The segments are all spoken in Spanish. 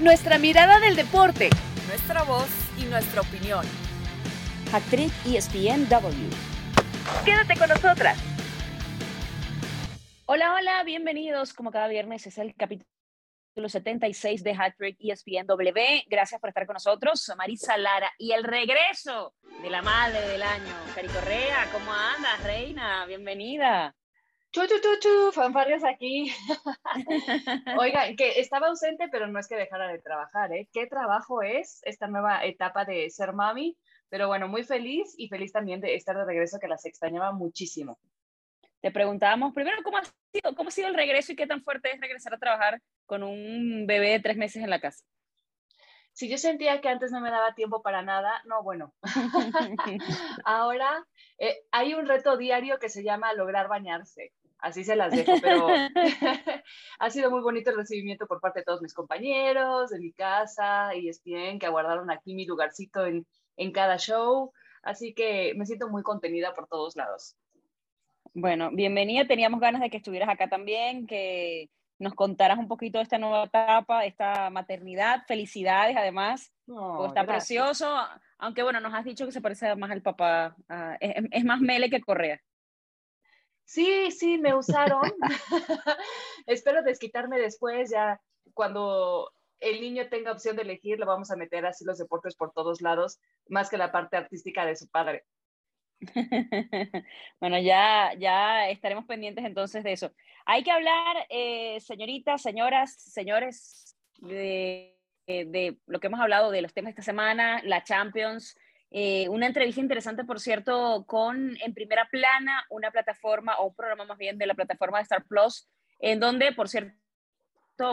nuestra mirada del deporte, nuestra voz y nuestra opinión. Actriz ESPNW. Quédate con nosotras. Hola, hola, bienvenidos. Como cada viernes es el capítulo 76 de Hat-Trick ESPNW. Gracias por estar con nosotros. Marisa Lara y el regreso de la madre del año. Cari Correa, ¿cómo andas, reina? Bienvenida. Chu, chu, chu, chu, fanfarrias aquí. Oigan, que estaba ausente, pero no es que dejara de trabajar, ¿eh? ¿Qué trabajo es esta nueva etapa de ser mami? Pero bueno, muy feliz y feliz también de estar de regreso, que las extrañaba muchísimo. Te preguntábamos primero cómo ha sido, cómo ha sido el regreso y qué tan fuerte es regresar a trabajar con un bebé de tres meses en la casa. Si yo sentía que antes no me daba tiempo para nada, no, bueno. Ahora eh, hay un reto diario que se llama lograr bañarse así se las dejo, pero ha sido muy bonito el recibimiento por parte de todos mis compañeros, de mi casa, y es bien que aguardaron aquí mi lugarcito en, en cada show, así que me siento muy contenida por todos lados. Bueno, bienvenida, teníamos ganas de que estuvieras acá también, que nos contaras un poquito de esta nueva etapa, esta maternidad, felicidades además, está precioso, aunque bueno, nos has dicho que se parece más al papá, es, es más Mele que Correa. Sí, sí, me usaron. Espero desquitarme después, ya cuando el niño tenga opción de elegir, lo vamos a meter así los deportes por todos lados, más que la parte artística de su padre. bueno, ya, ya estaremos pendientes entonces de eso. Hay que hablar, eh, señoritas, señoras, señores, de, de, lo que hemos hablado de los temas de esta semana, la Champions, eh, una entrevista interesante, por cierto, con En Primera Plana, una plataforma o un programa más bien de la plataforma de Star Plus, en donde, por cierto,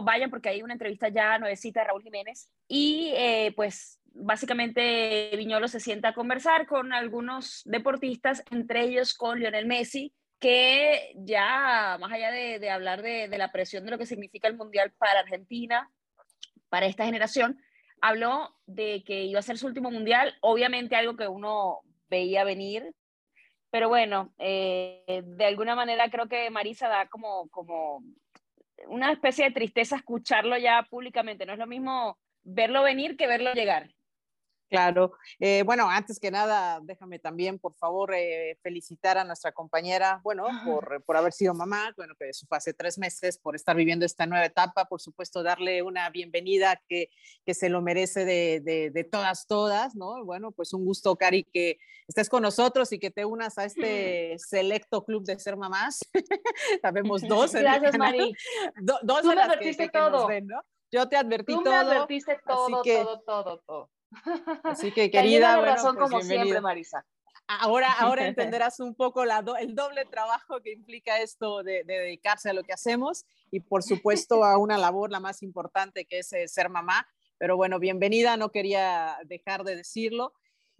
vayan porque hay una entrevista ya nuevecita de Raúl Jiménez y eh, pues básicamente Viñolo se sienta a conversar con algunos deportistas, entre ellos con Lionel Messi, que ya más allá de, hablar de, de la presión de lo que significa el Mundial para Argentina, para esta generación, habló de que iba a ser su último mundial, obviamente algo que uno veía venir, pero bueno, eh, de alguna manera creo que Marisa da como, como una especie de tristeza escucharlo ya públicamente, no es lo mismo verlo venir que verlo llegar. Claro. Eh, bueno, antes que nada, déjame también, por favor, eh, felicitar a nuestra compañera, bueno, por, por, haber sido mamá, bueno, que eso fue hace tres meses, por estar viviendo esta nueva etapa, por supuesto, darle una bienvenida que, que se lo merece de, de, de, todas, todas, ¿no? Bueno, pues un gusto, Cari, que estés con nosotros y que te unas a este selecto club de ser mamás. Sabemos dos. Gracias, Mari. dos Tú me advertiste todo. ¿no? Yo te advertí Tú todo. me advertiste todo, todo, todo, todo. Así que querida, bueno, razón pues, como siempre, Marisa. Ahora, ahora entenderás un poco la el doble trabajo que implica esto de, dedicarse a lo que hacemos y por supuesto a una labor la más importante que es eh, ser mamá. Pero bueno, bienvenida, no quería dejar de decirlo.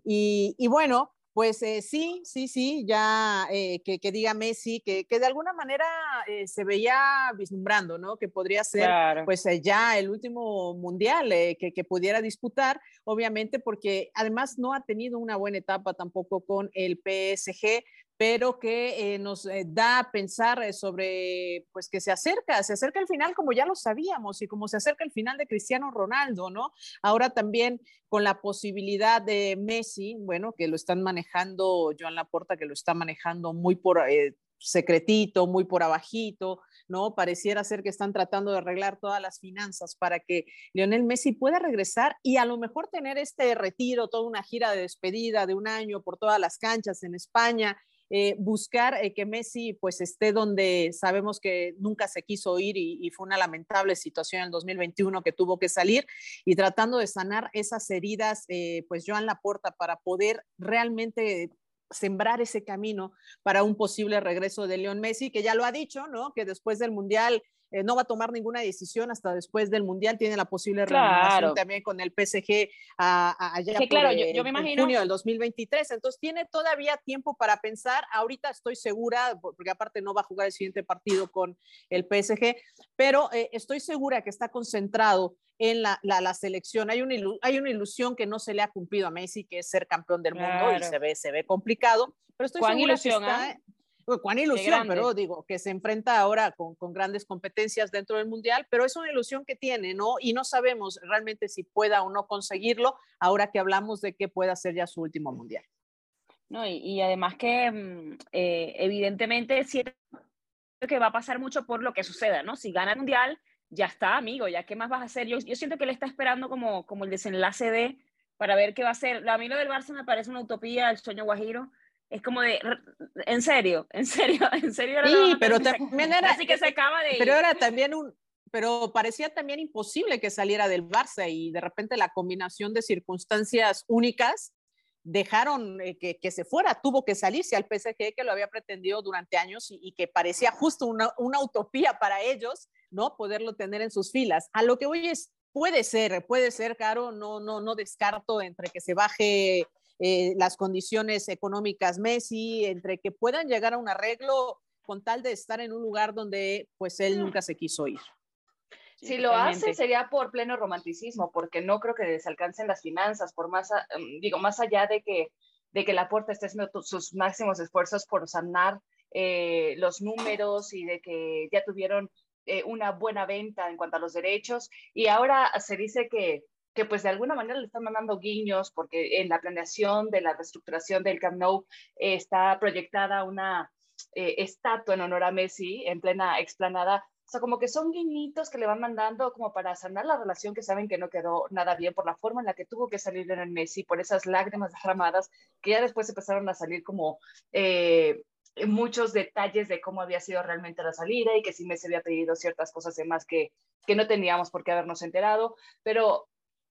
Y, y bueno, pues eh, sí, sí, sí, ya eh, que, que, diga Messi, que, que de alguna manera eh, se veía vislumbrando, ¿no? Que podría ser claro. pues ya el último mundial que, que, pudiera disputar, obviamente porque además no ha tenido una buena etapa tampoco con el PSG, pero que eh, nos eh, da a pensar eh, sobre, pues que se acerca, se acerca el final como ya lo sabíamos y como se acerca el final de Cristiano Ronaldo, ¿no? Ahora también con la posibilidad de Messi, bueno, que lo están manejando, Joan Laporta, que lo está manejando muy por secretito, muy por abajito, ¿no? Pareciera ser que están tratando de arreglar todas las finanzas para que Lionel Messi pueda regresar y a lo mejor tener este retiro, toda una gira de despedida de un año por todas las canchas en España eh, buscar eh, que Messi pues esté donde sabemos que nunca se quiso ir y, fue una lamentable situación en el 2021 que tuvo que salir y tratando de sanar esas heridas, eh, pues Joan Laporta para poder realmente sembrar ese camino para un posible regreso de León Messi, que ya lo ha dicho, ¿no? Que después del Mundial eh, no va a tomar ninguna decisión hasta después del Mundial, tiene la posible claro. también con el PSG a, a, allá por, claro, yo, yo, me imagino... junio del 2023, entonces tiene todavía tiempo para pensar, ahorita estoy segura, porque aparte no va a jugar el siguiente partido con el PSG, pero eh, estoy segura que está concentrado en la, la, la, selección. Hay una, hay una ilusión que no se le ha cumplido a Messi, que es ser campeón del claro. mundo y se ve, se ve complicado, pero estoy ¿Cuán segura ilusión, que está, ¿eh? Cuán ilusión, pero digo, que se enfrenta ahora con, con, grandes competencias dentro del Mundial, pero es una ilusión que tiene, ¿no? Y no sabemos realmente si pueda o no conseguirlo ahora que hablamos de que pueda ser ya su último Mundial. No, y, y además que mm, eh, evidentemente siento que va a pasar mucho por lo que suceda, ¿no? Si gana el Mundial, ya está, amigo, ya qué más vas a hacer. Yo, yo siento que él está esperando como, como el desenlace de, para ver qué va a hacer. A mí lo del Barça me parece una utopía, el sueño guajiro, es como de, en serio, en serio, en serio. Era sí, pero también era, así que se acaba de Pero era también un, pero parecía también imposible que saliera del Barça y de repente la combinación de circunstancias únicas dejaron eh, que, que, se fuera, tuvo que salirse al PSG que lo había pretendido durante años y, y que parecía justo una, una, utopía para ellos, ¿no? Poderlo tener en sus filas. A lo que hoy es, puede ser, puede ser, Caro, no, no, no descarto entre que se baje eh, las condiciones económicas Messi, entre que puedan llegar a un arreglo con tal de estar en un lugar donde pues él nunca se quiso ir. Si lo hace sería por pleno romanticismo, porque no creo que les alcancen las finanzas, por más, mm, digo, más allá de que, de que la puerta esté haciendo sus máximos esfuerzos por sanar eh, los números y de que ya tuvieron eh, una buena venta en cuanto a los derechos. Y ahora se dice que, que pues de alguna manera le están mandando guiños porque en la planeación de la reestructuración del Camp Nou eh, está proyectada una eh, estatua en honor a Messi en plena explanada. O sea, como que son guiñitos que le van mandando como para sanar la relación que saben que no quedó nada bien por la forma en la que tuvo que salir en el Messi, por esas lágrimas derramadas que ya después empezaron a salir como eh, muchos detalles de cómo había sido realmente la salida y que si Messi había pedido ciertas cosas de más que, que no teníamos por qué habernos enterado. Pero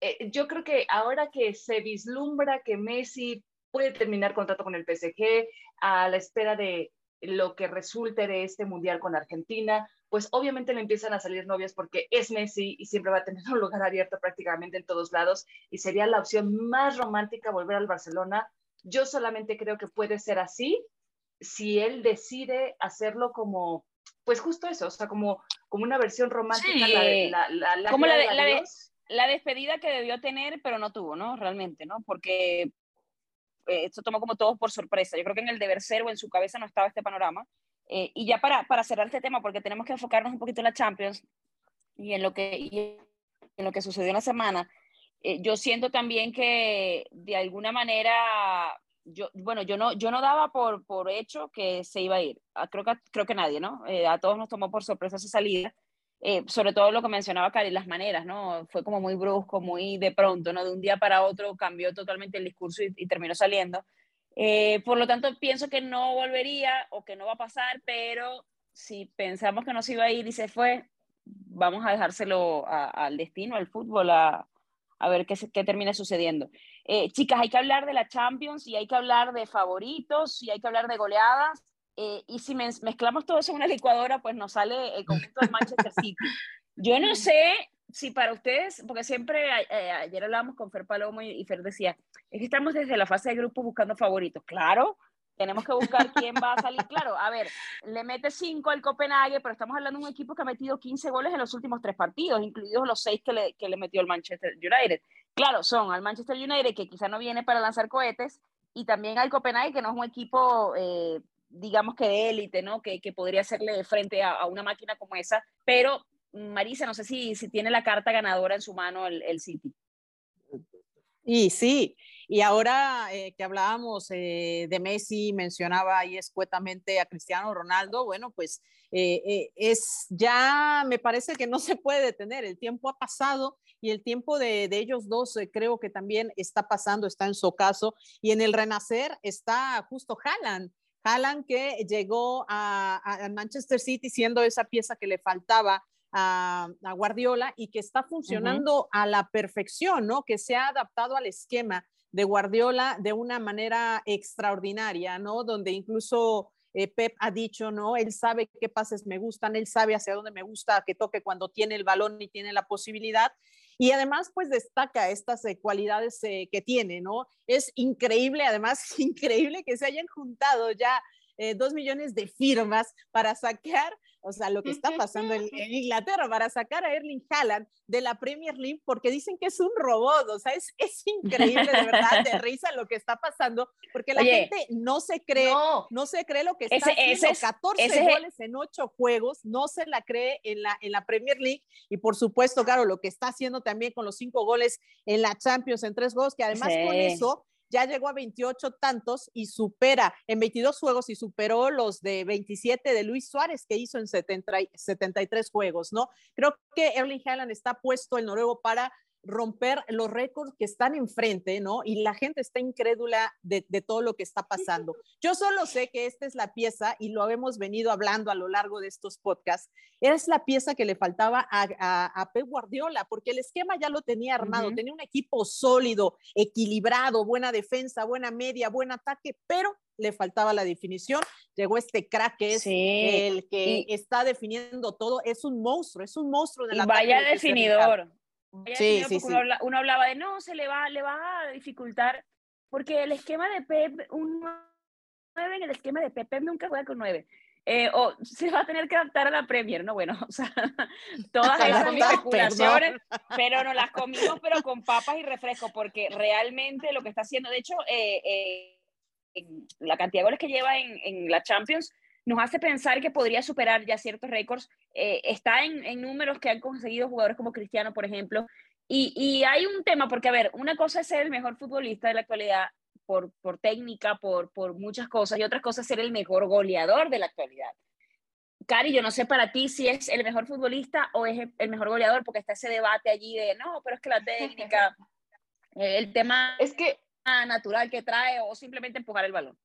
eh, yo creo que ahora que se vislumbra que Messi puede terminar contrato con el PSG a la espera de lo que resulte de este mundial con Argentina, pues obviamente le empiezan a salir novias porque es Messi y siempre va a tener un lugar abierto prácticamente en todos lados y sería la opción más romántica volver al Barcelona. Yo solamente creo que puede ser así si él decide hacerlo como, pues justo eso, o sea, como, como una versión romántica. La, la, la, como la, de, la, la despedida que debió tener, pero no tuvo, ¿no? Realmente, ¿no? Porque eh, esto tomó como todos por sorpresa. Yo creo que en el deber ser o en su cabeza no estaba este panorama. Eh, y ya para, para cerrar este tema, porque tenemos que enfocarnos un poquito en la Champions y en lo que, en lo que sucedió en la semana, eh, yo siento también que de alguna manera, yo, bueno, yo no, yo no daba por, por hecho que se iba a ir. Ah, creo que, creo que nadie, ¿no? a todos nos tomó por sorpresa esa salida. Eh, sobre todo lo que mencionaba Cari, las maneras, ¿no? Fue como muy brusco, muy de pronto, ¿no? De un día para otro cambió totalmente el discurso y, terminó saliendo. Eh, por lo tanto, pienso que no volvería o que no va a pasar, pero si pensamos que no se iba a ir y se fue, vamos a dejárselo al destino, al fútbol, a, a ver qué, qué termina sucediendo. Eh, chicas, hay que hablar de la Champions y hay que hablar de favoritos y hay que hablar de goleadas eh, y si mezclamos todo eso en una licuadora, pues nos sale el conjunto de Manchester City. Yo no sé si para ustedes, porque siempre eh, ayer hablábamos con Fer Palomo y, Fer decía, es que estamos desde la fase de grupo buscando favoritos. Claro, tenemos que buscar quién va a salir. Claro, a ver, le mete 5 al Copenhague, pero estamos hablando de un equipo que ha metido 15 goles en los últimos tres partidos, incluidos los 6 que le, que le metió el Manchester United. Claro, son al Manchester United, que quizá no viene para lanzar cohetes, y también al Copenhague, que no es un equipo eh, digamos que de élite, ¿no? Que, que, podría hacerle frente a, a, una máquina como esa, pero Marisa, no sé si, si tiene la carta ganadora en su mano el, el City. Y sí, y ahora eh, que hablábamos eh, de Messi, mencionaba ahí escuetamente a Cristiano Ronaldo, bueno, pues eh, es ya, me parece que no se puede detener, el tiempo ha pasado y el tiempo de, de ellos dos creo que también está pasando, está en su caso, y en el renacer está justo Haaland, Alan que llegó a, Manchester City siendo esa pieza que le faltaba a, Guardiola y que está funcionando a la perfección, ¿no? Que se ha adaptado al esquema de Guardiola de una manera extraordinaria, ¿no? Donde incluso eh, Pep ha dicho, ¿no? Él sabe qué pases me gustan, él sabe hacia dónde me gusta que toque cuando tiene el balón y tiene la posibilidad. Y además, pues destaca estas eh, cualidades eh, que tiene, ¿no? Es increíble, además, increíble que se hayan juntado ya eh, dos millones de firmas para saquear o sea, lo que está pasando en, Inglaterra para sacar a Erling Haaland de la Premier League porque dicen que es un robot, o sea, es, es increíble de verdad, de risa lo que está pasando, porque la gente no se cree, no, se cree lo que está haciendo, 14 goles en 8 juegos, no se la cree en la, en la Premier League y por supuesto, claro, lo que está haciendo también con los 5 goles en la Champions en 3 juegos, que además con eso ya llegó a 28 tantos y supera en 22 juegos y superó los de 27 de Luis Suárez que hizo en 73 juegos, ¿no? Creo que Erling Haaland está puesto el noruego para romper los récords que están enfrente, ¿no? Y la gente está incrédula de, todo lo que está pasando. Yo solo sé que esta es la pieza, y lo hemos venido hablando a lo largo de estos podcasts, es la pieza que le faltaba a, Pep Guardiola, porque el esquema ya lo tenía armado, tenía un equipo sólido, equilibrado, buena defensa, buena media, buen ataque, pero le faltaba la definición. Llegó este crack que es el que está definiendo todo. Es un monstruo, es un monstruo de la Vaya definidor. Sí, sí, sí. Uno, hablaba de no, se le va, le va a dificultar, porque el esquema de Pep, un 9 en el esquema de Pep, nunca juega con 9. Eh, o se va a tener que adaptar a la Premier, ¿no? Bueno, o sea, todas esas especulaciones, pero no las comimos, pero con papas y refresco, porque realmente lo que está haciendo, de hecho, eh, eh, la cantidad de goles que lleva en, en la Champions nos hace pensar que podría superar ya ciertos récords. Eh, está en, números que han conseguido jugadores como Cristiano, por ejemplo. Y, hay un tema, porque a ver, una cosa es ser el mejor futbolista de la actualidad por, por técnica, por, por muchas cosas, y otra cosa es ser el mejor goleador de la actualidad. Cari, yo no sé para ti si es el mejor futbolista o es el mejor goleador, porque está ese debate allí de, no, pero es que la técnica, el tema es que natural que trae o simplemente empujar el balón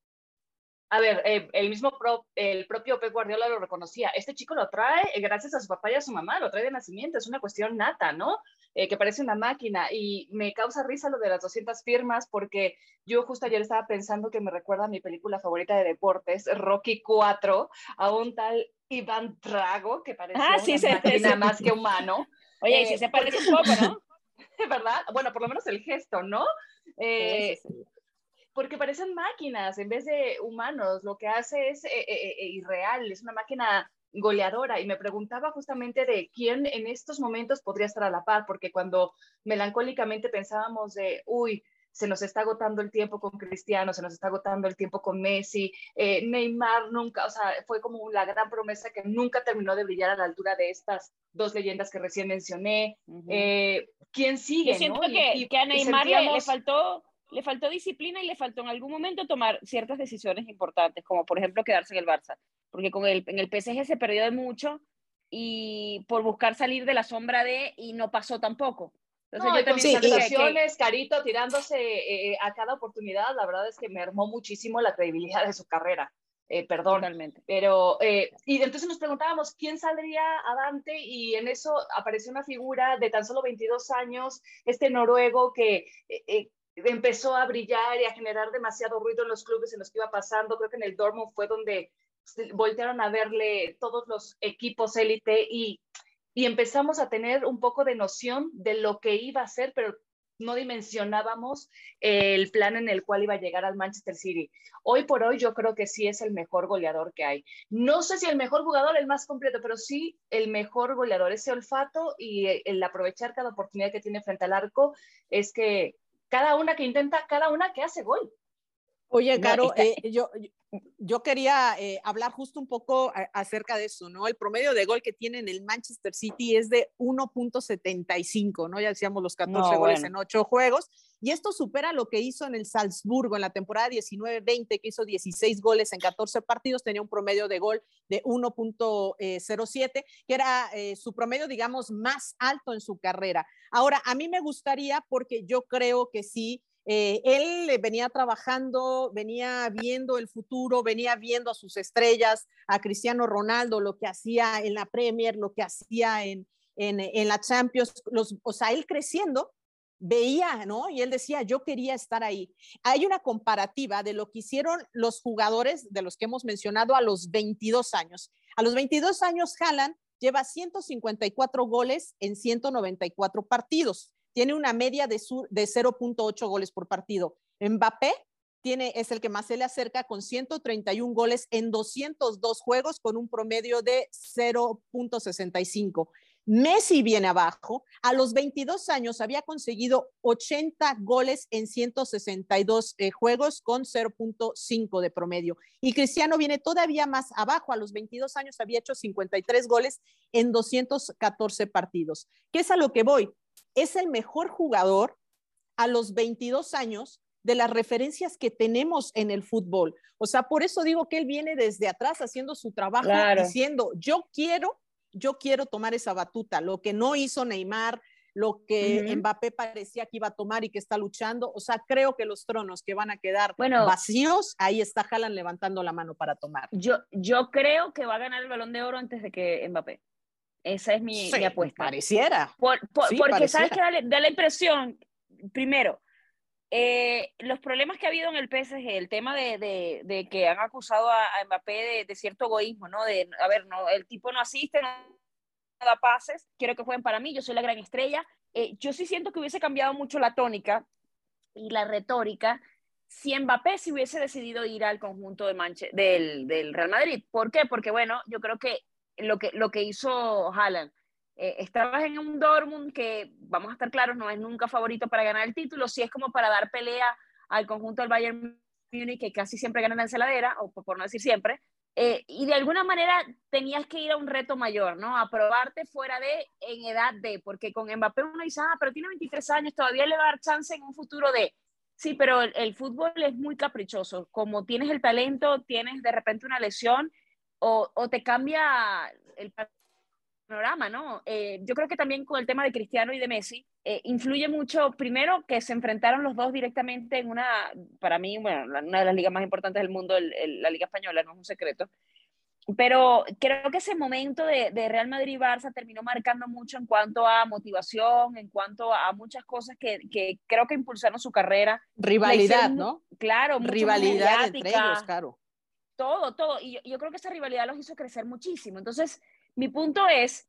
a ver, eh, el mismo el propio Pep Guardiola lo reconocía. Este chico lo trae eh, gracias a su papá y a su mamá, lo trae de nacimiento, es una cuestión nata, ¿no? Eh, que parece una máquina y me causa risa lo de las 200 firmas porque yo justo ayer estaba pensando que me recuerda a mi película favorita de deportes, Rocky 4, a un tal Iván Drago que parece ah, una máquina más que humano. Oye, y si se parece un poco, ¿no? ¿Verdad? Bueno, por lo menos el gesto, ¿no? sí, sí, porque parecen máquinas en vez de humanos. Lo que hace es eh, eh, eh, irreal, es una máquina goleadora. Y me preguntaba justamente de quién en estos momentos podría estar a la par, porque cuando melancólicamente pensábamos de, uy, se nos está agotando el tiempo con Cristiano, se nos está agotando el tiempo con Messi, Neymar nunca, o sea, fue como la gran promesa que nunca terminó de brillar a la altura de estas dos leyendas que recién mencioné. ¿Quién sigue? Yo siento que, que, a Neymar le faltó le faltó disciplina y le faltó en algún momento tomar ciertas decisiones importantes, como por ejemplo quedarse en el Barça, porque con el, en el PSG se perdió de mucho y por buscar salir de la sombra de y no pasó tampoco. Entonces no, yo también sí, Carito tirándose eh, eh, a cada oportunidad, la verdad es que me armó muchísimo la credibilidad de su carrera. Eh, perdón, Totalmente. pero y entonces nos preguntábamos quién saldría Dante y en eso apareció una figura de tan solo 22 años, este noruego que empezó a brillar y a generar demasiado ruido en los clubes en los que iba pasando. Creo que en el Dortmund fue donde voltearon a verle todos los equipos élite y, y empezamos a tener un poco de noción de lo que iba a ser, pero no dimensionábamos el plan en el cual iba a llegar al Manchester City. Hoy por hoy yo creo que sí es el mejor goleador que hay. No sé si el mejor jugador, el más completo, pero sí el mejor goleador. Ese olfato y el aprovechar cada oportunidad que tiene frente al arco es que cada una que intenta, cada una que hace gol. Oye, Caro, eh, yo, yo quería eh, hablar justo un poco acerca de eso, ¿no? El promedio de gol que tiene en el Manchester City es de 1.75, ¿no? Ya decíamos los 14 goles en 8 juegos. Y esto supera lo que hizo en el Salzburgo en la temporada 19-20, que hizo 16 goles en 14 partidos, tenía un promedio de gol de 1.07, que era eh, su promedio, digamos, más alto en su carrera. Ahora, a mí me gustaría, porque yo creo que sí, eh, él venía trabajando, venía viendo el futuro, venía viendo a sus estrellas, a Cristiano Ronaldo, lo que hacía en la Premier, lo que hacía en, en, la Champions, los, o sea, él creciendo, veía, ¿no? Y él decía, yo quería estar ahí. Hay una comparativa de lo que hicieron los jugadores de los que hemos mencionado a los 22 años. A los 22 años, Haaland lleva 154 goles en 194 partidos tiene una media de, de 0.8 goles por partido. Mbappé tiene, es el que más se le acerca con 131 goles en 202 juegos con un promedio de 0.65. Messi viene abajo. A los 22 años había conseguido 80 goles en 162 eh, juegos con 0.5 de promedio. Y Cristiano viene todavía más abajo. A los 22 años había hecho 53 goles en 214 partidos. ¿Qué es a lo que voy? Es el mejor jugador a los 22 años de las referencias que tenemos en el fútbol. O sea, por eso digo que él viene desde atrás haciendo su trabajo, diciendo, yo quiero yo quiero tomar esa batuta, lo que no hizo Neymar, lo que Mbappé parecía que iba a tomar y que está luchando. O sea, creo que los tronos que van a quedar vacíos, ahí está Haaland levantando la mano para tomar. Yo, yo creo que va a ganar el balón de oro antes de que Mbappé. Esa es mi, apuesta. Pareciera. porque sabes que da la impresión, primero, eh, los problemas que ha habido en el PSG, el tema de, que han acusado a, Mbappé de, cierto egoísmo, ¿no? De, a ver, no, el tipo no asiste, no da pases, quiero que jueguen para mí, yo soy la gran estrella. Eh, yo sí siento que hubiese cambiado mucho la tónica y la retórica si Mbappé se hubiese decidido ir al conjunto de Manche del, del, Real Madrid. ¿Por qué? Porque, bueno, yo creo que lo que, lo que hizo Haaland eh, estabas en un Dortmund que, vamos a estar claros, no es nunca favorito para ganar el título, si es como para dar pelea al conjunto del Bayern Múnich, que casi siempre gana la ensaladera, o por no decir siempre, eh, y de alguna manera tenías que ir a un reto mayor, ¿no? A probarte fuera de, en edad de, porque con Mbappé uno dice, ah, pero tiene 23 años, todavía le va a dar chance en un futuro de, sí, pero el, el fútbol es muy caprichoso, como tienes el talento, tienes de repente una lesión, o, o te cambia el panorama, ¿no? Eh, yo creo que también con el tema de Cristiano y de Messi, eh, influye mucho, primero, que se enfrentaron los dos directamente en una, para mí, bueno, una de las ligas más importantes del mundo, la Liga Española, no es un secreto. Pero creo que ese momento de, Real Madrid-Barça terminó marcando mucho en cuanto a motivación, en cuanto a muchas cosas que, que creo que impulsaron su carrera. Rivalidad, ¿no? Claro, rivalidad entre ellos, claro. Todo, todo. Y yo, creo que esa rivalidad los hizo crecer muchísimo. Entonces, mi punto es,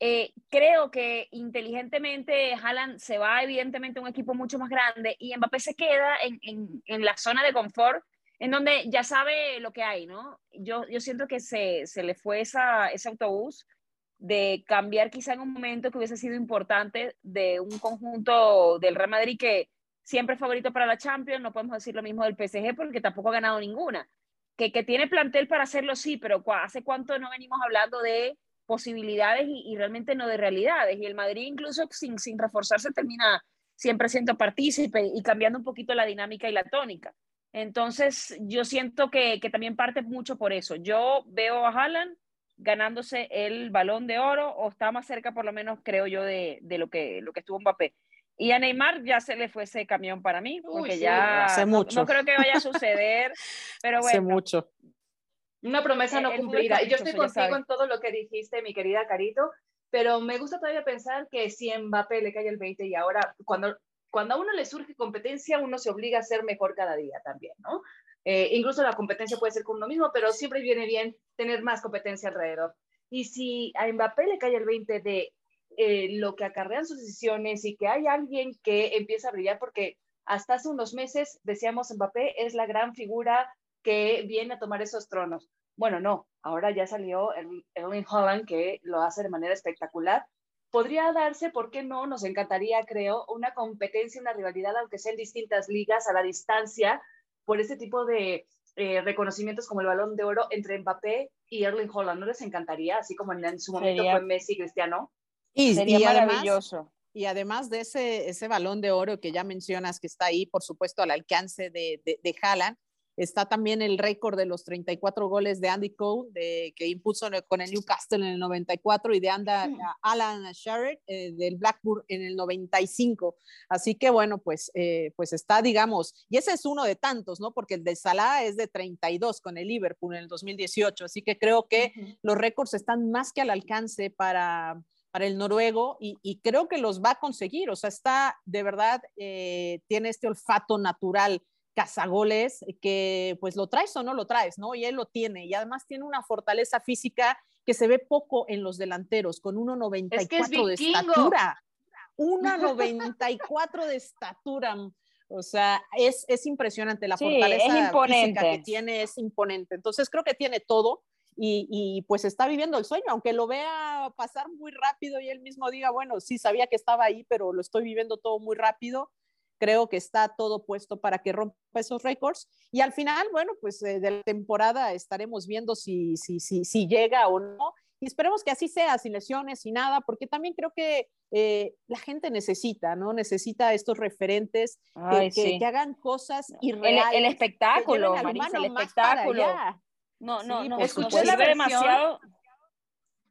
eh, creo que inteligentemente Haaland se va evidentemente a un equipo mucho más grande y Mbappé se queda en, en, en, la zona de confort, en donde ya sabe lo que hay, ¿no? Yo, yo siento que se, se le fue esa, ese autobús de cambiar quizá en un momento que hubiese sido importante de un conjunto del Real Madrid que siempre es favorito para la Champions, no podemos decir lo mismo del PSG porque tampoco ha ganado ninguna, que, que tiene plantel para hacerlo, sí, pero ¿hace cuánto no venimos hablando de posibilidades y, realmente no de realidades? Y el Madrid incluso sin, sin reforzarse termina siempre siendo partícipe y cambiando un poquito la dinámica y la tónica. Entonces, yo siento que, que también parte mucho por eso. Yo veo a Haaland ganándose el balón de oro o está más cerca, por lo menos, creo yo, de, de lo, que, lo que estuvo Mbappé. Y a Neymar ya se le fue ese camión para mí, porque ya hace no, mucho. no, creo que vaya a suceder, pero bueno. Hace mucho. Una promesa no cumplida. Y yo estoy contigo en todo lo que dijiste, mi querida Carito, pero me gusta todavía pensar que si Mbappé le cae el 20 y ahora cuando, cuando a uno le surge competencia, uno se obliga a ser mejor cada día también, ¿no? Eh, incluso la competencia puede ser con uno mismo, pero siempre viene bien tener más competencia alrededor. Y si a Mbappé le cae el 20 de eh, lo que acarrean sus decisiones y que hay alguien que empieza a brillar, porque hasta hace unos meses decíamos Mbappé es la gran figura que viene a tomar esos tronos. Bueno, no, ahora ya salió Erling Holland que lo hace de manera espectacular. Podría darse, ¿por qué no? Nos encantaría, creo, una competencia, una rivalidad, aunque sea en distintas ligas, a la distancia, por ese tipo de eh, reconocimientos como el balón de oro entre Mbappé y Erling Holland. ¿No les encantaría? Así como en, su momento fue Messi y Cristiano. Y, Sería maravilloso. y además de ese, ese balón de oro que ya mencionas que está ahí, por supuesto, al alcance de, de, de Haaland, Está también el récord de los 34 goles de Andy Cole, de, que impuso con el Newcastle en el 94, y de Anda, Alan Sherritt eh, del Blackburn en el 95. Así que bueno, pues, eh, pues está, digamos, y ese es uno de tantos, ¿no? Porque el de Salah es de 32 con el Liverpool en el 2018. Así que creo que los récords están más que al alcance para, para el noruego y, creo que los va a conseguir. O sea, está de verdad, eh, tiene este olfato natural cazagoles que pues lo traes o no lo traes, ¿no? Y él lo tiene y además tiene una fortaleza física que se ve poco en los delanteros, con 1,94 de estatura. 1,94 de estatura. O sea, es, es impresionante la Sí, fortaleza es física que tiene, es imponente. Entonces creo que tiene todo y, y, pues está viviendo el sueño, aunque lo vea pasar muy rápido y él mismo diga, bueno, sí sabía que estaba ahí, pero lo estoy viviendo todo muy rápido. Creo que está todo puesto para que rompa esos récords. Y al final, bueno, pues eh, de la temporada estaremos viendo si, si, si, si llega o no. Y esperemos que así sea, sin lesiones, sin nada, porque también creo que eh, la gente necesita, ¿no? Necesita estos referentes que, Ay, que- sí. que hagan cosas El, irreales. el espectáculo, lleven al Marisa, el espectáculo. No, no, Sí, no, supuesto. sirve La versión- demasiado.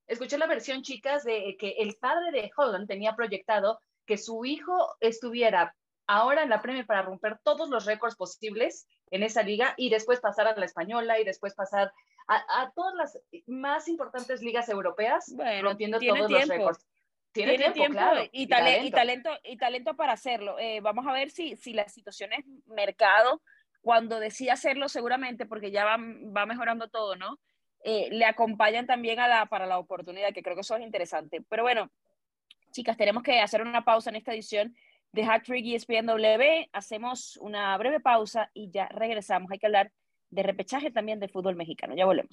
Escuché la versión, chicas, de que el padre de Holland tenía proyectado que su hijo estuviera ahora en la Premier para romper todos los récords posibles en esa liga y después pasar a la española y después pasar a, a todas las más importantes ligas europeas Bueno, rompiendo tiene todos tiempo. los récords. Tiene, tiempo, claro. y, tale- y talento y talento para hacerlo. Eh, vamos a ver si, si la situación es mercado, cuando decida hacerlo seguramente, porque ya va, va mejorando todo, ¿no? Eh, le acompañan también a la, para la oportunidad, que creo que eso es interesante. Pero bueno, chicas, tenemos que hacer una pausa en esta edición de Hat Trick ESPNW. Hacemos una breve pausa y ya regresamos. Hay que hablar de repechaje también del fútbol mexicano. Ya volvemos.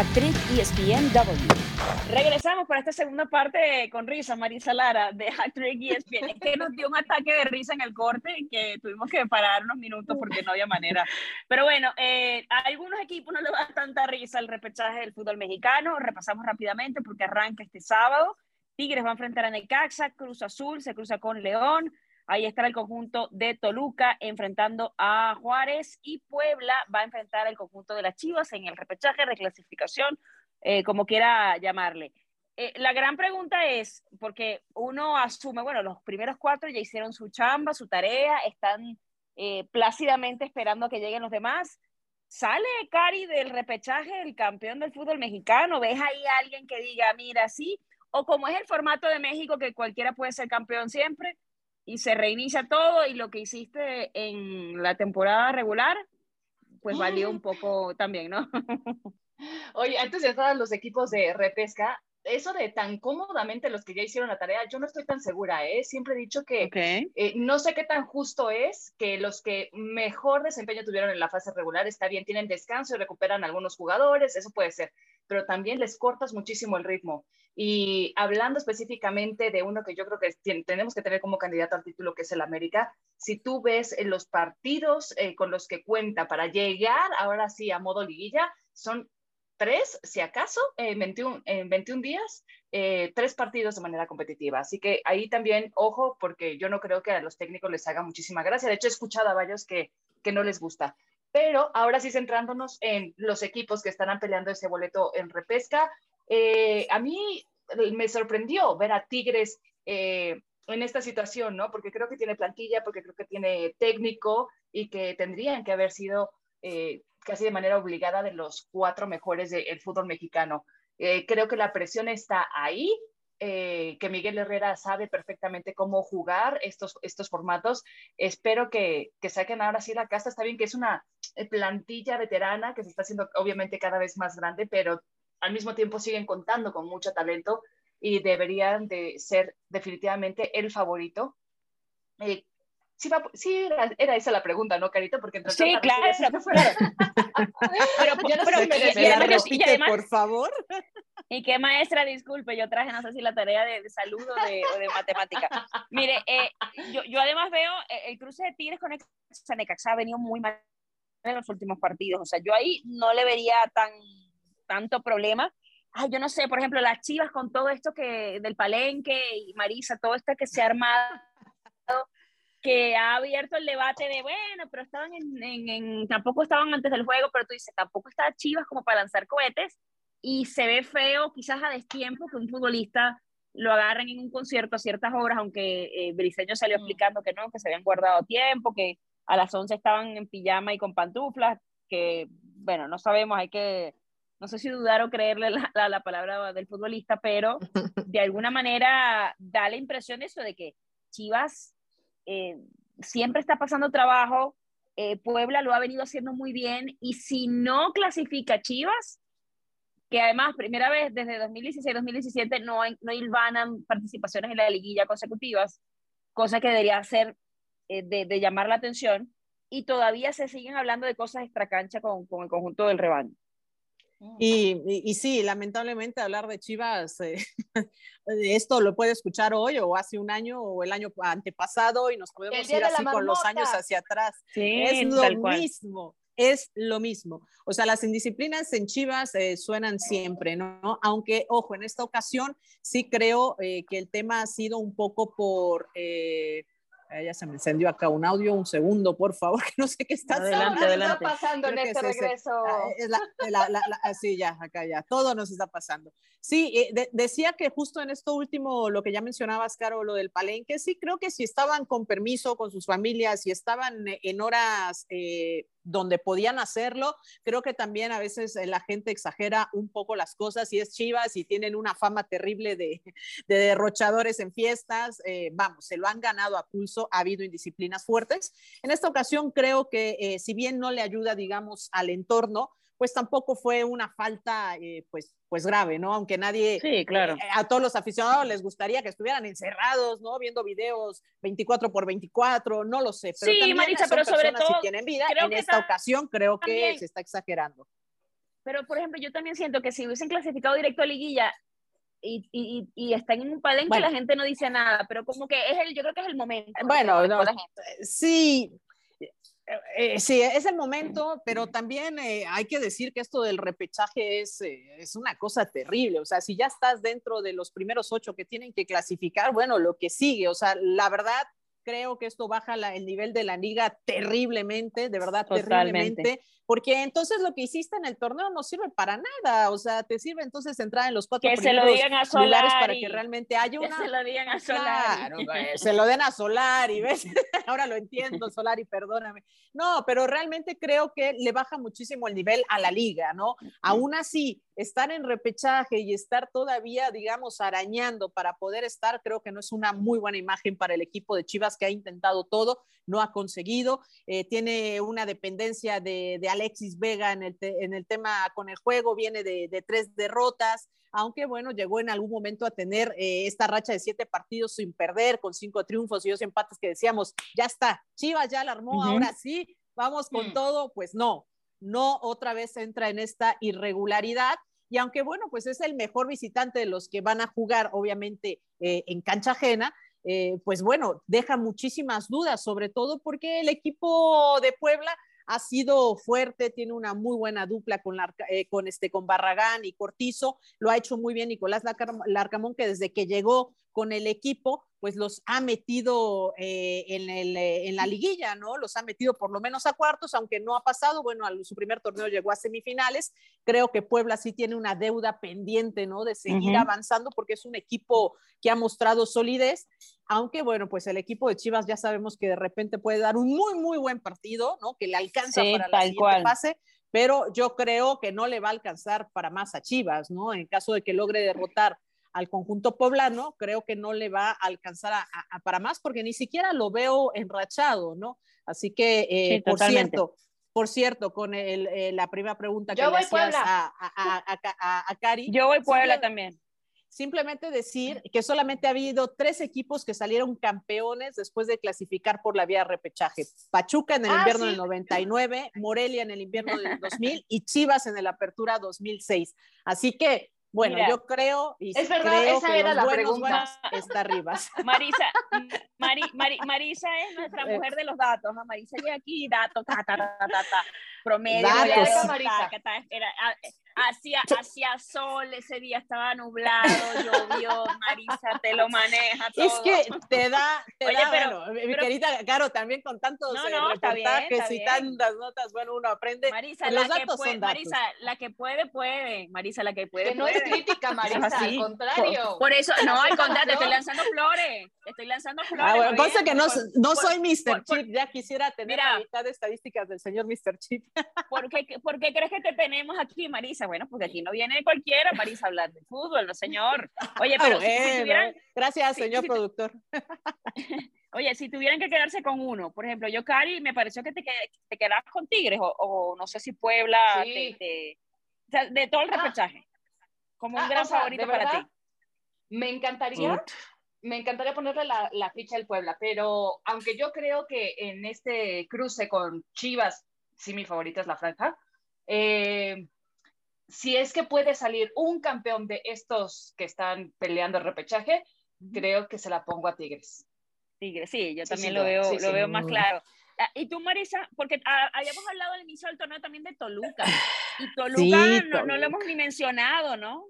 Actriz ESPNW. Regresamos para esta segunda parte con risa, Marisa Lara, de Actriz ESPN. Es que nos dio un ataque de risa en el corte que tuvimos que parar unos minutos porque no había manera. Pero bueno, eh, a algunos equipos no les va tanta risa el repechaje del fútbol mexicano. Repasamos rápidamente porque arranca este sábado. Tigres va a enfrentar a Necaxa, Cruz Azul se cruza con León, Ahí estará el conjunto de Toluca enfrentando a Juárez y Puebla va a enfrentar al conjunto de las Chivas en el repechaje, reclasificación, eh, como quiera llamarle. Eh, la gran pregunta es, porque uno asume, bueno, los primeros cuatro ya hicieron su chamba, su tarea, están eh, plácidamente esperando a que lleguen los demás. ¿Sale Cari del repechaje, el campeón del fútbol mexicano? ¿Ves ahí a alguien que diga, mira, sí? O como es el formato de México, que cualquiera puede ser campeón siempre, y se reinicia todo y lo que hiciste en la temporada regular, pues valió un poco también, ¿no? Oye, antes de entrar a los equipos de repesca, eso de tan cómodamente los que ya hicieron la tarea, yo no estoy tan segura, ¿eh? Siempre he dicho que Okay. eh, no sé qué tan justo es que los que mejor desempeño tuvieron en la fase regular, está bien, tienen descanso y recuperan algunos jugadores, eso puede ser, pero también les cortas muchísimo el ritmo. Y hablando específicamente de uno que yo creo que tenemos que tener como candidato al título, que es el América, si tú ves en los partidos eh, con los que cuenta para llegar ahora sí a modo liguilla, son tres, si acaso, en 21, en 21 días, eh, tres partidos de manera competitiva. Así que ahí también, ojo, porque yo no creo que a los técnicos les haga muchísima gracia. De hecho, he escuchado a varios que, que no les gusta. Pero ahora sí centrándonos en los equipos que estarán peleando ese boleto en repesca, eh, a mí me sorprendió ver a Tigres eh, en esta situación, ¿no? Porque creo que tiene plantilla, porque creo que tiene técnico y que tendrían que haber sido eh, casi de manera obligada de los cuatro mejores del fútbol mexicano. Eh, creo que la presión está ahí, eh, que Miguel Herrera sabe perfectamente cómo jugar estos, estos formatos. Espero que, que saquen ahora sí la casta. Está bien que es una eh, plantilla veterana que se está haciendo obviamente cada vez más grande, pero al mismo tiempo siguen contando con mucho talento y deberían de ser definitivamente el favorito. Sí, va, sí era, era, esa la pregunta, ¿no, Carito? Porque entre sí, claro. pero, ya no pero, sé si me y, pero- y además, por favor. Y qué maestra, disculpe, yo traje, no sé si la tarea de, de salud o de, o de matemática. Mire, eh, yo, yo además veo eh, el cruce de Tigres con Necaxa ha venido muy mal en los últimos partidos, o sea, yo ahí no le vería tan tanto problema. Ay, yo no sé, por ejemplo, las Chivas con todo esto que del Palenque y Marisa, todo esto que se ha armado, que ha abierto el debate de, bueno, pero estaban en, en, en, tampoco estaban antes del juego, pero tú dices, tampoco está Chivas como para lanzar cohetes, y se ve feo, quizás a destiempo, que un futbolista lo agarren en un concierto a ciertas horas, aunque eh, Briseño salió explicando que no, que se habían guardado tiempo, que a las 11 estaban en pijama y con pantuflas, que, bueno, no sabemos, hay que, no sé si dudar o creerle la, la, la palabra del futbolista, pero de alguna manera da la impresión eso de que Chivas eh, siempre está pasando trabajo, eh, Puebla lo ha venido haciendo muy bien, y si no clasifica Chivas, que además, primera vez desde 2016-2017 no, no hilvanan participaciones en la liguilla consecutivas. cosa que debería ser eh, de, llamar la atención, y todavía se siguen hablando de cosas extracancha con, con el conjunto del rebaño. Y, y, sí, lamentablemente hablar de Chivas, eh, esto lo puede escuchar hoy o hace un año o el año antepasado y nos podemos ir así con los años hacia atrás. Sí, es lo mismo, es lo mismo. O sea, las indisciplinas en Chivas eh, suenan siempre, ¿no? Aunque, ojo, en esta ocasión sí creo eh, que el tema ha sido un poco por ya se me encendió acá un audio, un segundo, por favor, que no sé qué está, adelante, adelante. pasando en este regreso. sí, ya, acá ya, todo nos está pasando. Sí, eh, decía que justo en esto último, lo que ya mencionabas, Caro, lo del palenque, sí, creo que si estaban con permiso con sus familias, si estaban en horas eh, donde podían hacerlo. Creo que también a veces eh, la gente exagera un poco las cosas y es chivas y tienen una fama terrible de, derrochadores en fiestas. Eh, vamos, se lo han ganado a pulso, ha habido indisciplinas fuertes. En esta ocasión creo que eh, si bien no le ayuda, digamos, al entorno, pues tampoco fue una falta, eh, pues, pues grave, ¿no? Aunque nadie, sí, claro. Eh, a todos los aficionados les gustaría que estuvieran encerrados, ¿no? Viendo videos 24 por 24, no lo sé. Pero sí, Marisa, pero sobre todo, si tienen vida, en esta ocasión creo que se está exagerando. Pero, por ejemplo, yo también siento que si hubiesen clasificado directo a liguilla, y, y, y, están en un palenque, la gente no dice nada, pero como que es el, yo creo que es el momento. Bueno, no, sí, eh, sí, es el momento, pero también eh, hay que decir que esto del repechaje es, eh, es una cosa terrible. O sea, si ya estás dentro de los primeros ocho que tienen que clasificar, bueno, lo que sigue, o sea, la verdad, creo que esto baja el nivel de la liga terriblemente, de verdad, terriblemente, porque entonces lo que hiciste en el torneo no sirve para nada, o sea, te sirve entonces entrar en los cuatro que se lo digan a lugares para que realmente haya una... Que se lo digan a Solari. se lo den a Solari, ¿ves? Ahora lo entiendo, Solari, perdóname. No, pero realmente creo que le baja muchísimo el nivel a la liga, ¿no? Aún así, estar en repechaje y estar todavía, digamos, arañando para poder estar, creo que no es una muy buena imagen para el equipo de Chivas que ha intentado todo, no ha conseguido, eh, tiene una dependencia de, de Alexis Vega en el, en el, tema con el juego, viene de, de, tres derrotas, aunque bueno, llegó en algún momento a tener eh, esta racha de siete partidos sin perder, con cinco triunfos y dos empates que decíamos, ya está, Chivas ya la armó, ahora sí, vamos con mm. todo, pues no, no otra vez entra en esta irregularidad. Y aunque bueno, pues es el mejor visitante de los que van a jugar, obviamente, eh, en cancha ajena, eh, pues bueno, deja muchísimas dudas, sobre todo porque el equipo de Puebla ha sido fuerte, tiene una muy buena dupla con, eh, con, este, con Barragán y Cortizo, lo ha hecho muy bien Nicolás Larcamón, que desde que llegó con el equipo, pues los ha metido eh, en, el, eh, en, la liguilla, ¿no? Los ha metido por lo menos a cuartos, aunque no ha pasado, bueno, a su primer torneo llegó a semifinales. Creo que Puebla sí tiene una deuda pendiente, ¿no? De seguir avanzando porque es un equipo que ha mostrado solidez, aunque bueno, pues el equipo de Chivas ya sabemos que de repente puede dar un muy, muy buen partido, ¿no? Que le alcanza para la siguiente fase pero yo creo que no le va a alcanzar para más a Chivas, ¿no? En caso de que logre derrotar al conjunto poblano, creo que no le va a alcanzar a, para más porque ni siquiera lo veo enrachado, ¿no? Así que, eh, por cierto, por cierto, con el, eh, la primera pregunta que le hacías a, a, Cari. Yo voy Puebla también. Simplemente decir que solamente ha habido tres equipos que salieron campeones después de clasificar por la vía de repechaje. Pachuca en el ah, invierno del 99, Morelia en el invierno del 2000 y Chivas en el apertura 2006. Así que bueno, yo creo y es verdad, esa era la pregunta. está arriba. Marisa, Marisa es nuestra mujer de los datos. Marisa llega aquí datos, ta, ta, ta, promedio. Datos. Hacía, hacía sol, ese día estaba nublado, llovió, Marisa te lo maneja todo. Es que te da, te Oye, da, pero, bueno, mi querida Caro, también con tantos no, no, reportajes y tantas notas, bueno, uno aprende. Marisa, la que puede, Marisa, la que puede, puede. Marisa, la que puede, que no es crítica, Marisa, al contrario. Por, eso, no, al contrario, estoy lanzando flores, estoy lanzando flores. Ah, bueno, cosa que no, no soy Mr. Chip, ya quisiera tener la mitad de estadísticas del señor Mr. Chip. ¿Por qué, ¿Por qué crees que te tenemos aquí, Marisa? Bueno, porque aquí no viene cualquiera, Marisa, a hablar de fútbol, no señor. Oye, ah, pero si, tuvieran... Gracias, señor productor. Oye, si tuvieran que quedarse con uno, por ejemplo, yo, Cari, me pareció que te, te quedabas con Tigres, o, no sé si Puebla, de, todo el ah. repechaje, como un ah, gran favorito para ti. Me encantaría me encantaría ponerle la, la ficha al Puebla, pero aunque yo creo que en este cruce con Chivas, sí, mi favorita es la franja, eh, si es que puede salir un campeón de estos que están peleando el repechaje, creo que se la pongo a Tigres. Tigres, sí, yo Sí, también sí, lo veo, sí, lo veo más claro. Ah, Y tú, Marisa, porque ah, habíamos hablado al inicio del torneo también de Toluca. Y Toluca no, no lo Toluca. hemos ni mencionado, ¿no?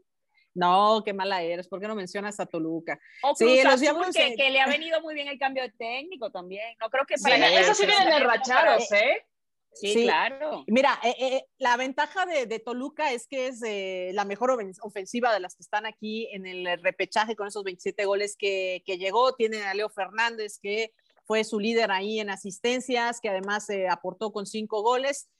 No, qué mala eres, ¿por qué no mencionas a Toluca? O Sí, Cruz los Azul, que, que le ha venido muy bien el cambio de técnico también. No creo que para eso sí vienen enrachados, ¿eh? Sí, Sí. claro. Mira, eh, eh, la ventaja de, de Toluca es que es eh, la mejor ofen- ofensiva de las que están aquí en el repechaje con esos 27 goles que, que llegó. Tienen a Leo Fernández, que fue su líder ahí en asistencias, que además aportó con cinco goles.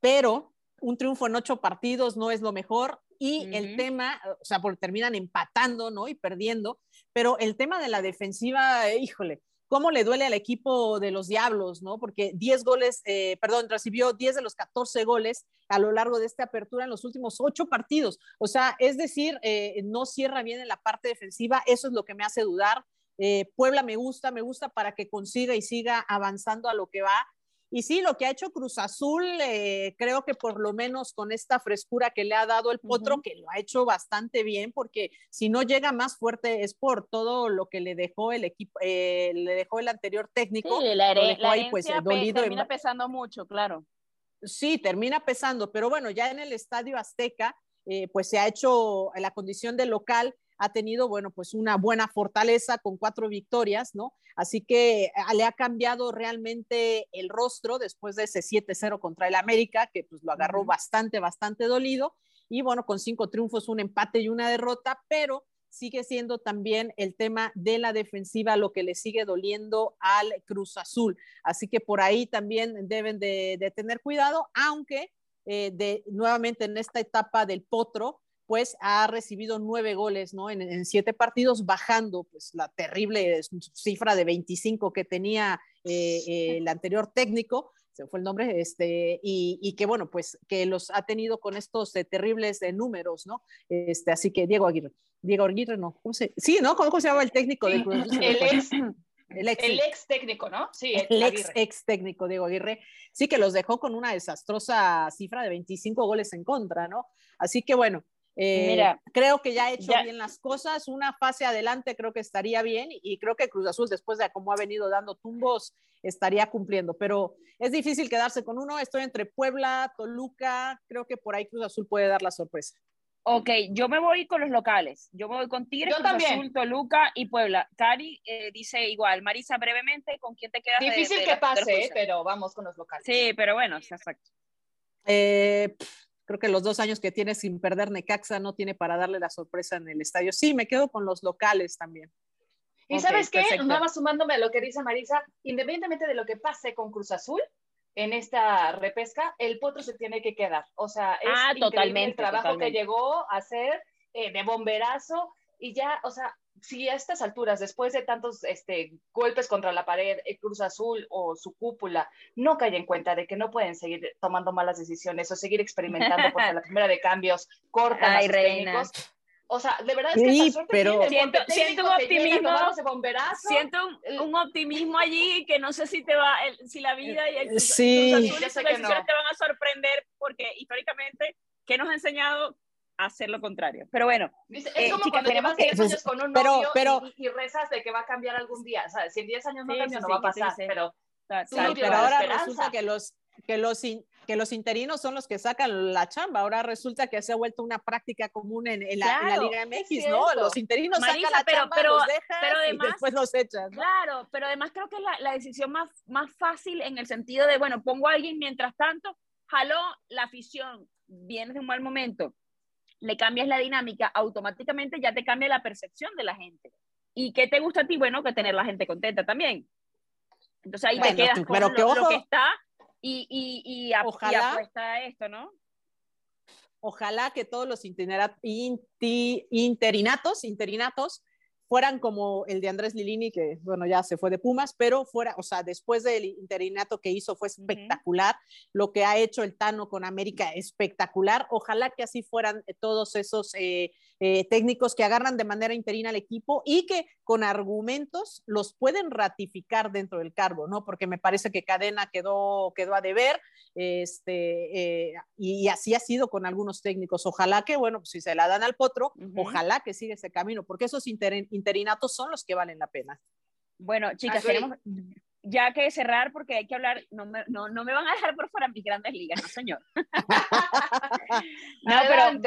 Pero un triunfo en ocho partidos no es lo mejor. Y el tema, o sea, porque terminan empatando, ¿no? Y perdiendo. Pero el tema de la defensiva, híjole, cómo le duele al equipo de los Diablos, ¿no? Porque 10 goles, eh, perdón, recibió 10 de los 14 goles a lo largo de esta apertura en los últimos 8 partidos. O sea, es decir, eh, no cierra bien en la parte defensiva, eso es lo que me hace dudar. Eh, Puebla me gusta, me gusta para que consiga y siga avanzando a lo que va. Y sí, lo que ha hecho Cruz Azul, eh, creo que por lo menos con esta frescura que le ha dado el Potro, que lo ha hecho bastante bien, porque si no llega más fuerte es por todo lo que le dejó el equipo, eh, le dejó el anterior técnico. Sí, la, lo here- dejó la ahí, pues, dolido termina pesando mucho, claro. Sí, termina pesando, pero bueno, ya en el Estadio Azteca, eh, pues se ha hecho la condición de local, ha tenido, bueno, pues una buena fortaleza con cuatro victorias, ¿no? Así que ah, le ha cambiado realmente el rostro después de ese 7-0 contra el América, que pues lo agarró bastante, bastante dolido. Y bueno, con cinco triunfos, un empate y una derrota, pero sigue siendo también el tema de la defensiva lo que le sigue doliendo al Cruz Azul. Así que por ahí también deben de, de tener cuidado, aunque eh, de, nuevamente en esta etapa del potro, pues ha recibido nueve goles, ¿no? En, en siete partidos, bajando pues la terrible cifra de 25 que tenía eh, eh, el anterior técnico, se fue el nombre, este, y, y, que bueno, pues que los ha tenido con estos eh, terribles eh, números, ¿no? Este, así que Diego Aguirre, Diego Aguirre, no, ¿cómo se, sí, ¿no? ¿Cómo, cómo se llama el técnico de Cruz Azul? El ex, el ex, el ex técnico, ¿no? Sí, el ex, Aguirre. ex técnico Diego Aguirre, sí que los dejó con una desastrosa cifra de 25 goles en contra, ¿no? Así que bueno, eh, Mira, creo que ya ha hecho ya- bien las cosas, una fase adelante creo que estaría bien y creo que Cruz Azul después de cómo ha venido dando tumbos estaría cumpliendo, pero es difícil quedarse con uno, estoy entre Puebla, Toluca, creo que por ahí Cruz Azul puede dar la sorpresa. Ok, yo me voy con los locales. Yo me voy con Tigres, Yo Cruz también. Azul, Toluca y Puebla. Cari eh, dice igual. Marisa, brevemente, ¿con quién te quedas? Difícil de que de las pase, ¿eh? pero vamos con los locales. Sí, pero bueno, exacto. Eh, pff, creo que los dos años que tiene sin perder Necaxa no tiene para darle la sorpresa en el estadio. Sí, me quedo con los locales también. Y Ok, sabes qué, perfecto. nada más sumándome a lo que dice Marisa, independientemente de lo que pase con Cruz Azul en esta repesca, el potro se tiene que quedar. O sea, es Ah, increíble totalmente, el trabajo totalmente. que llegó a hacer eh, de bomberazo y ya, o sea, si a estas alturas, después de tantos este, golpes contra la pared, el Cruz Azul o su cúpula, no cae en cuenta de que no pueden seguir tomando malas decisiones o seguir experimentando porque la primera de cambios cortan a Ay, sus reina. técnicos. O sea, de verdad es que Sí, suerte pero- Siento- siento un optimismo. Siento un, un optimismo allí que no sé si te va, el- si la vida y el Cruz, Sí. Cruz Azul y Yo sus no. te van a sorprender porque históricamente, ¿qué nos ha enseñado? Hacer lo contrario. Pero bueno, Dice, Eh, es como chicas, cuando llevas que- 10 años con un pero- novio pero- y, y rezas de que va a cambiar algún día. O sea, si en 10 años no Sí, cambia, sí, no sí, va a ¿qué te pasar. dice? Pero Sí, Sí, tal pero ahora esperanza. resulta que los, que, los in- que los interinos son los que sacan la chamba. Ahora resulta que se ha vuelto una práctica común en, en la, en la Claro, Liga es MX, ¿no? Los interinos Marisa, sacan la pero- chamba, pero- los dejan pero y además- después los echan. ¿no? Claro, pero además creo que es la, la decisión más, más fácil en el sentido de, bueno, pongo a alguien mientras tanto, jaló la afición, vienes de un mal momento, le cambias la dinámica, automáticamente ya te cambia la percepción de la gente. ¿Y qué te gusta a ti? Bueno, que tener la gente contenta también. Entonces ahí Bueno, te quedas tú- con pero lo, que lo ojo. que está y, y, y, ap- y Ojalá. apuesta a esto, ¿no? Ojalá que todos los inti- interinatos, interinatos fueran como el de Andrés Lilini, que bueno, ya se fue de Pumas, pero fuera, o sea, después del interinato que hizo fue espectacular, lo que ha hecho el Tano con América espectacular, ojalá que así fueran todos esos eh, eh, técnicos que agarran de manera interina al equipo y que con argumentos los pueden ratificar dentro del cargo, ¿no? Porque me parece que Cadena quedó, quedó a deber, este, eh, y, así ha sido con algunos técnicos. Ojalá que, bueno, pues si se la dan al potro, ojalá que siga ese camino, porque esos interinatos son los que valen la pena. Bueno, chicas, tenemos ya que cerrar porque hay que hablar, no me, no, no me van a dejar por fuera mis grandes ligas, no señor. no, pero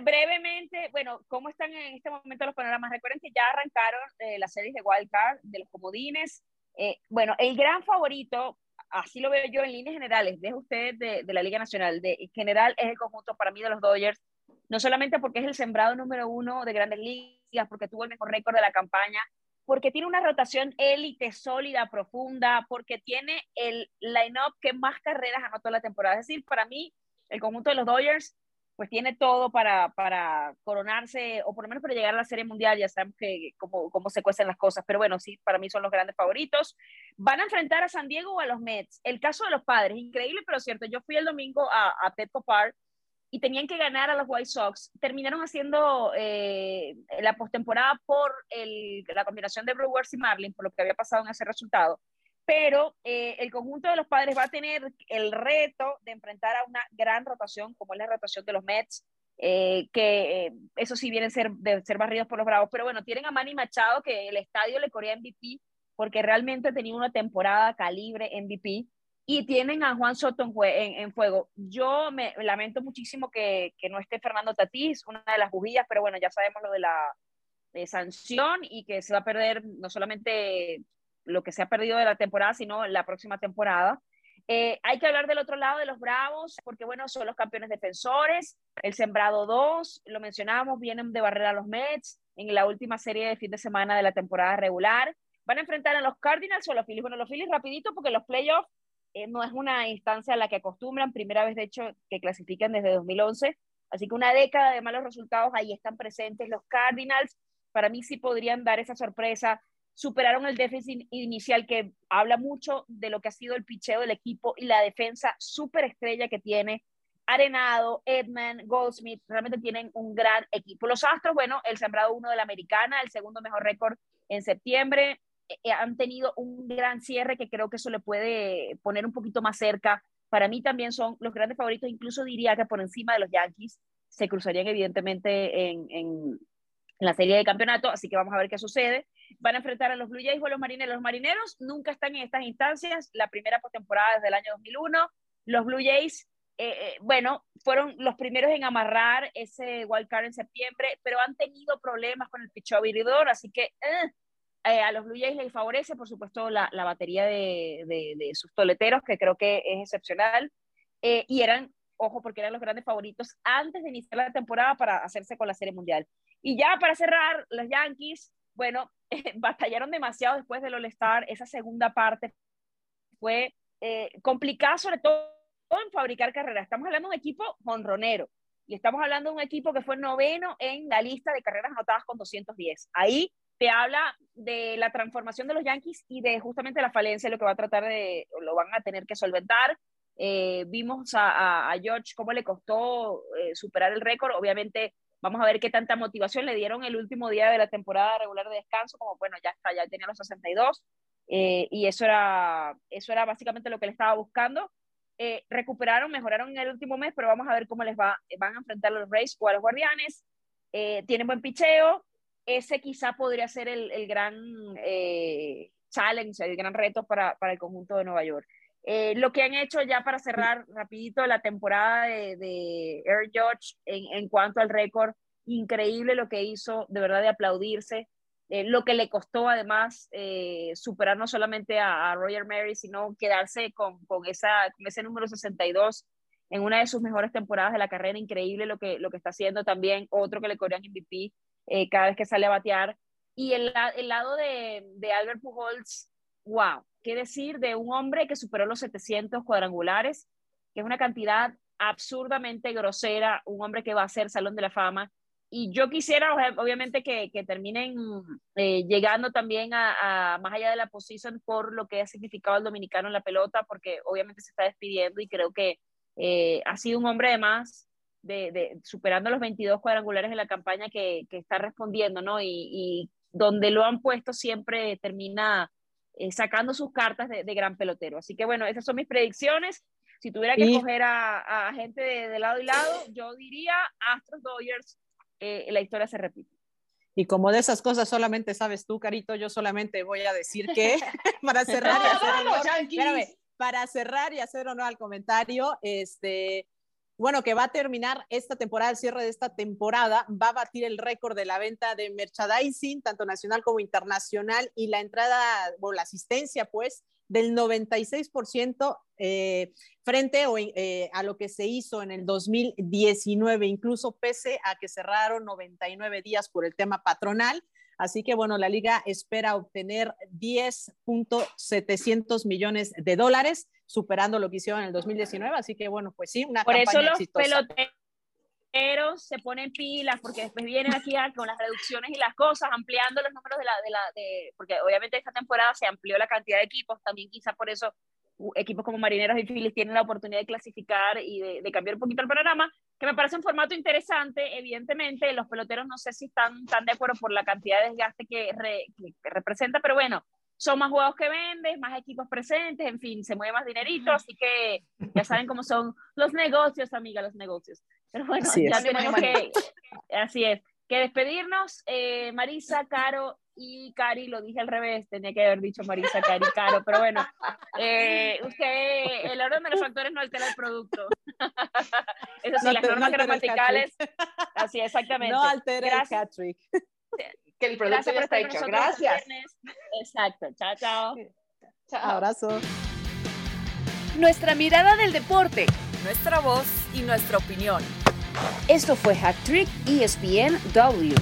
brevemente, bueno, ¿cómo están en este momento los panoramas? Recuerden que ya arrancaron eh, las series de Wild Card, de los comodines. Eh, bueno, el gran favorito, así lo veo yo en líneas generales, de ustedes de, de la Liga Nacional, de en general es el conjunto para mí de los Dodgers, no solamente porque es el sembrado número uno de grandes ligas, porque tuvo el mejor récord de la campaña, porque tiene una rotación élite, sólida, profunda, porque tiene el line-up que más carreras anotó la temporada. Es decir, para mí, el conjunto de los Dodgers, pues tiene todo para, para coronarse, o por lo menos para llegar a la Serie Mundial, ya sabemos que cómo, cómo se cuecen las cosas, pero bueno, sí, para mí son los grandes favoritos. Van a enfrentar a San Diego o a los Mets. El caso de los padres, increíble, pero cierto. Yo fui el domingo a, a Petco Park y tenían que ganar a los White Sox. Terminaron haciendo eh, la postemporada por la combinación de Brewers y Marlin, por lo que había pasado en ese resultado. Pero eh, el conjunto de los padres va a tener el reto de enfrentar a una gran rotación, como es la rotación de los Mets, eh, que eso sí vienen ser, de ser barridos por los Bravos. Pero bueno, tienen a Manny Machado, que el estadio le corría MVP, porque realmente tenía una temporada calibre MVP y tienen a Juan Soto en, en, fuego. Yo me lamento muchísimo que, que, no esté Fernando Tatís, una de las bujías, pero bueno, ya sabemos lo de la sanción y que se va a perder no solamente lo que se ha perdido de la temporada, sino la próxima temporada. Eh, hay que hablar del otro lado de los Bravos, porque bueno, son los campeones defensores, el sembrado 2, lo mencionábamos, vienen de barrer a los Mets en la última serie de fin de semana de la temporada regular. Van a enfrentar a los Cardinals o a los Phillies. Bueno, los Phillies rapidito porque los playoffs eh, no es una instancia a la que acostumbran, primera vez de hecho que clasifican desde 2011, así que una década de malos resultados, ahí están presentes los Cardinals, para mí sí podrían dar esa sorpresa, superaron el déficit inicial que habla mucho de lo que ha sido el picheo del equipo y la defensa súper estrella que tiene. Arenado, Edman, Goldsmith, realmente tienen un gran equipo. Los Astros, bueno, el sembrado uno de la americana, el segundo mejor récord en septiembre, han tenido un gran cierre que creo que eso le puede poner un poquito más cerca. Para mí también son los grandes favoritos, incluso diría que por encima de los Yankees se cruzarían evidentemente en, en, la serie de campeonato, así que vamos a ver qué sucede. Van a enfrentar a los Blue Jays o a los Marineros. Los Marineros nunca están en estas instancias, la primera postemporada desde el año 2001. Los Blue Jays, eh, eh, bueno, fueron los primeros en amarrar ese wild card en septiembre, pero han tenido problemas con el picheo abridor, así que eh, a los Blue Jays les favorece, por supuesto, la, la batería de, de, sus toleteros, que creo que es excepcional. Eh, y eran, ojo, porque eran los grandes favoritos antes de iniciar la temporada para hacerse con la Serie Mundial. Y ya para cerrar, los Yankees, bueno, batallaron demasiado después del All-Star. Esa segunda parte fue eh, complicada, sobre todo en fabricar carreras. Estamos hablando de un equipo monronero. Y estamos hablando de un equipo que fue noveno en la lista de carreras anotadas con 210. Ahí te habla de la transformación de los Yankees y de justamente la falencia, lo que va a tratar de, lo van a tener que solventar. Eh, vimos a, a, George cómo le costó eh, superar el récord. Obviamente, vamos a ver qué tanta motivación le dieron el último día de la temporada regular de descanso, como bueno, ya está, ya tenía los 62. Eh, y eso era, eso era básicamente lo que le estaba buscando. recuperaron, mejoraron en el último mes, pero vamos a ver cómo les va. Van a enfrentar a los Rays o a los Guardianes. tienen buen picheo, ese quizá podría ser el, el gran eh, challenge, el gran reto para, para, el conjunto de Nueva York. Eh, lo que han hecho ya para cerrar rapidito la temporada de, de Air George en, en, cuanto al récord, increíble lo que hizo, de verdad de aplaudirse, eh, lo que le costó además superar no solamente a, Roger Mary, sino quedarse con, con, esa, ese número 62 en una de sus mejores temporadas de la carrera, increíble lo que, lo que está haciendo también, otro que le corrían MVP, eh, cada vez que sale a batear. Y el, el lado de, de, Albert Pujols, wow, qué decir de un hombre que superó los 700 cuadrangulares, que es una cantidad absurdamente grosera, un hombre que va a ser Salón de la Fama. Y yo quisiera, obviamente, que, que terminen eh, llegando también a, a, más allá de la posición por lo que ha significado el dominicano en la pelota, porque obviamente se está despidiendo y creo que eh, ha sido un hombre de superando los 22 cuadrangulares de la campaña que, está respondiendo, ¿no? Y, donde lo han puesto siempre termina eh, sacando sus cartas de, gran pelotero. Así que bueno, esas son mis predicciones. Si tuviera que escoger a, gente de, lado y lado, yo diría Astros Dodgers, eh, la historia se repite. Y como de esas cosas solamente sabes tú, Carito, yo solamente voy a decir que para cerrar y hacer para cerrar y hacer honor al comentario, este, bueno, que va a terminar esta temporada, el cierre de esta temporada, va a batir el récord de la venta de merchandising, tanto nacional como internacional, y la entrada, o la asistencia, pues, del 96% eh, frente eh, a lo que se hizo en el 2019, incluso pese a que cerraron 99 días por el tema patronal. Así que bueno, la liga espera obtener 10.700 millones de dólares, superando lo que hicieron en el 2019. Así que bueno, pues sí, una Por eso los peloteros se ponen pilas porque después vienen aquí con las reducciones y las cosas, ampliando los números de la, de la, de, porque obviamente esta temporada se amplió la cantidad de equipos, también quizá por eso equipos como Marineros y Phillies tienen la oportunidad de clasificar y de, cambiar un poquito el panorama, que me parece un formato interesante. Evidentemente, los peloteros no sé si están tan de acuerdo por la cantidad de desgaste que, representa, pero bueno, son más juegos que vendes, más equipos presentes, en fin, se mueve más dinerito, así que ya saben cómo son los negocios, amiga, los negocios. Pero bueno, ya tenemos que, así es, que despedirnos. Eh, Marisa, Caro, y Cari, lo dije al revés, tenía que haber dicho Marisa, Cari, Caro, pero bueno, eh, usted, el orden de los factores no altera el producto. Eso sí, las normas gramaticales, así exactamente. No altera Gracias. el trick Que el producto ya está hecho. Gracias. Exacto, chao, chao. Chao. Abrazo. Nuestra mirada del deporte. Nuestra voz y nuestra opinión. Esto fue Hack Trick ESPN W.